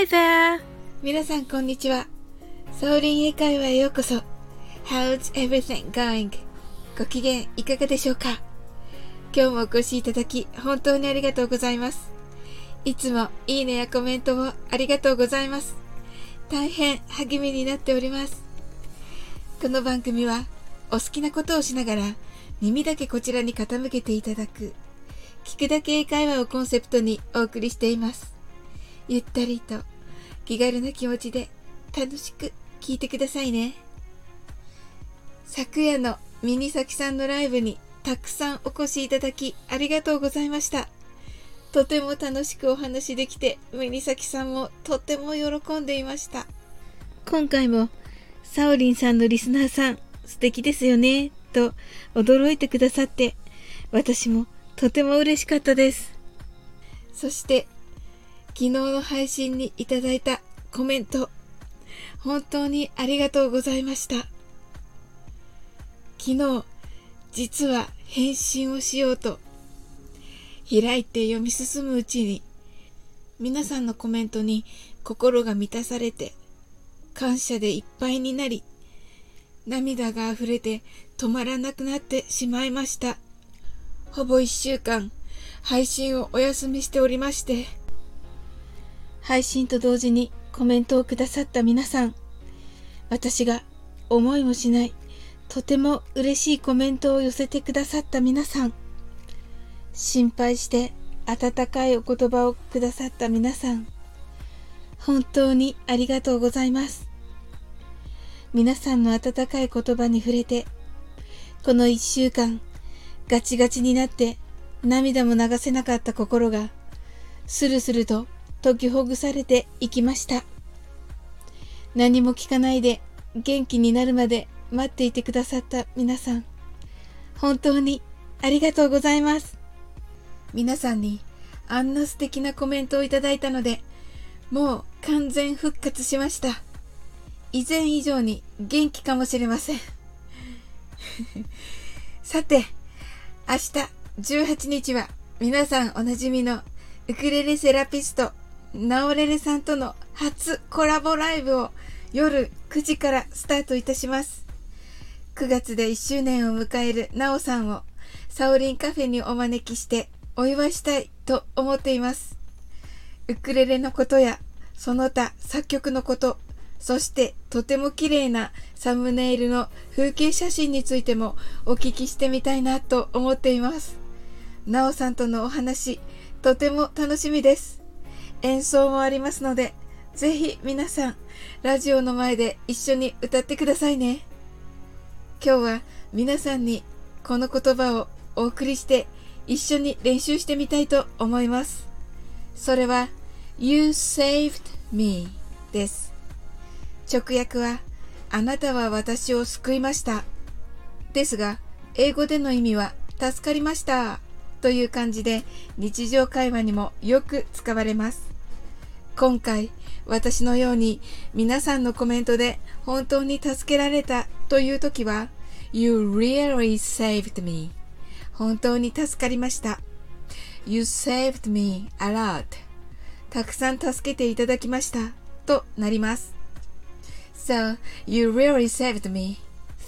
Hi there! 皆さんこんにちは。サオリン英会話へようこそ。How's everything going? ご機嫌いかがでしょうか？今日もお越しいただき本当にありがとうございます。いつもいいねやコメントをありがとうございます。大変励みになっております。この番組はお好きなことをしながら耳だけこちらに傾けていただく聞くだけ英会話をコンセプトにお送りしています。ゆったりと気軽な気持ちで楽しく聞いてくださいね。昨夜のミニサキさんのライブにたくさんお越しいただきありがとうございました。とても楽しくお話できて、ミニサキさんもとても喜んでいました。今回もサオリンさんのリスナーさん素敵ですよねと驚いてくださって私もとても嬉しかったです。そして昨日の配信にいただいたコメント、本当にありがとうございました。昨日、実は返信をしようと、開いて読み進むうちに、皆さんのコメントに心が満たされて、感謝でいっぱいになり、涙が溢れて止まらなくなってしまいました。ほぼ一週間、配信をお休みしておりまして、配信と同時にコメントをくださった皆さん、私が思いもしない、とても嬉しいコメントを寄せてくださった皆さん、心配して温かいお言葉をくださった皆さん、本当にありがとうございます。皆さんの温かい言葉に触れて、この一週間、ガチガチになって涙も流せなかった心が、スルスルと解きほぐされていきました。何も聞かないで元気になるまで待っていてくださった皆さん、本当にありがとうございます。皆さんにあんな素敵なコメントをいただいたので、もう完全復活しました。以前以上に元気かもしれません。さて、明日18日は皆さんおなじみのウクレレセラピストナオレレさんとの初コラボライブを夜9時からスタートいたします。9月で1周年を迎えるナオさんをサオリンカフェにお招きしてお祝いしたいと思っています。ウクレレのことやその他作曲のこと、そしてとても綺麗なサムネイルの風景写真についてもお聞きしてみたいなと思っています。ナオさんとのお話、とても楽しみです。演奏もありますので、ぜひ皆さん、ラジオの前で一緒に歌ってくださいね。今日は皆さんにこの言葉をお送りして一緒に練習してみたいと思います。それは You saved me です。直訳はあなたは私を救いました。ですが、英語での意味は助かりましたという感じで日常会話にもよく使われます。今回私のように皆さんのコメントで本当に助けられたという時は You really saved me 本当に助かりました You saved me a lot たくさん助けていただきましたとなります So, you really saved me.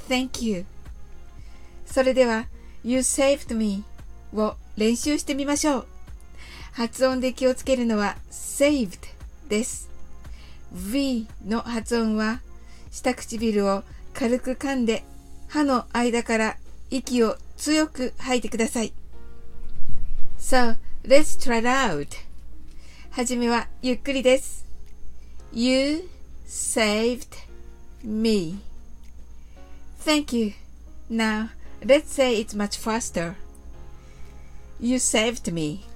Thank you. それでは、You saved me を練習してみましょう。発音で気をつけるのは saved です。V の発音は下唇を軽く噛んで歯の間から息を強く吐いてください。So, let's try it out. はじめはゆっくりです。You saved me. Thank you. Now, let's say it much faster. You saved me.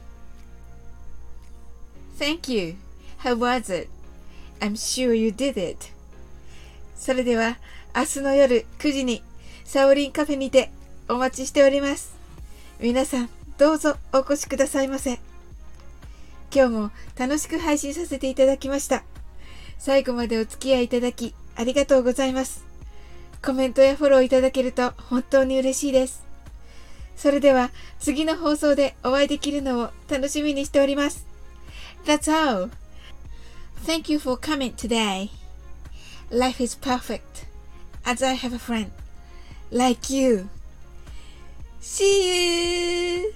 Thank you. How was it? I'm sure you did it. それでは明日の夜9時にサオリンカフェにてお待ちしております。皆さんどうぞお越しくださいませ。今日も楽しく配信させていただきました。最後までお付き合いいただきありがとうございます。コメントやフォローいただけると本当に嬉しいです。それでは次の放送でお会いできるのを楽しみにしております。That's all! Thank you for coming today. Life is perfect as I have a friend like you. See you!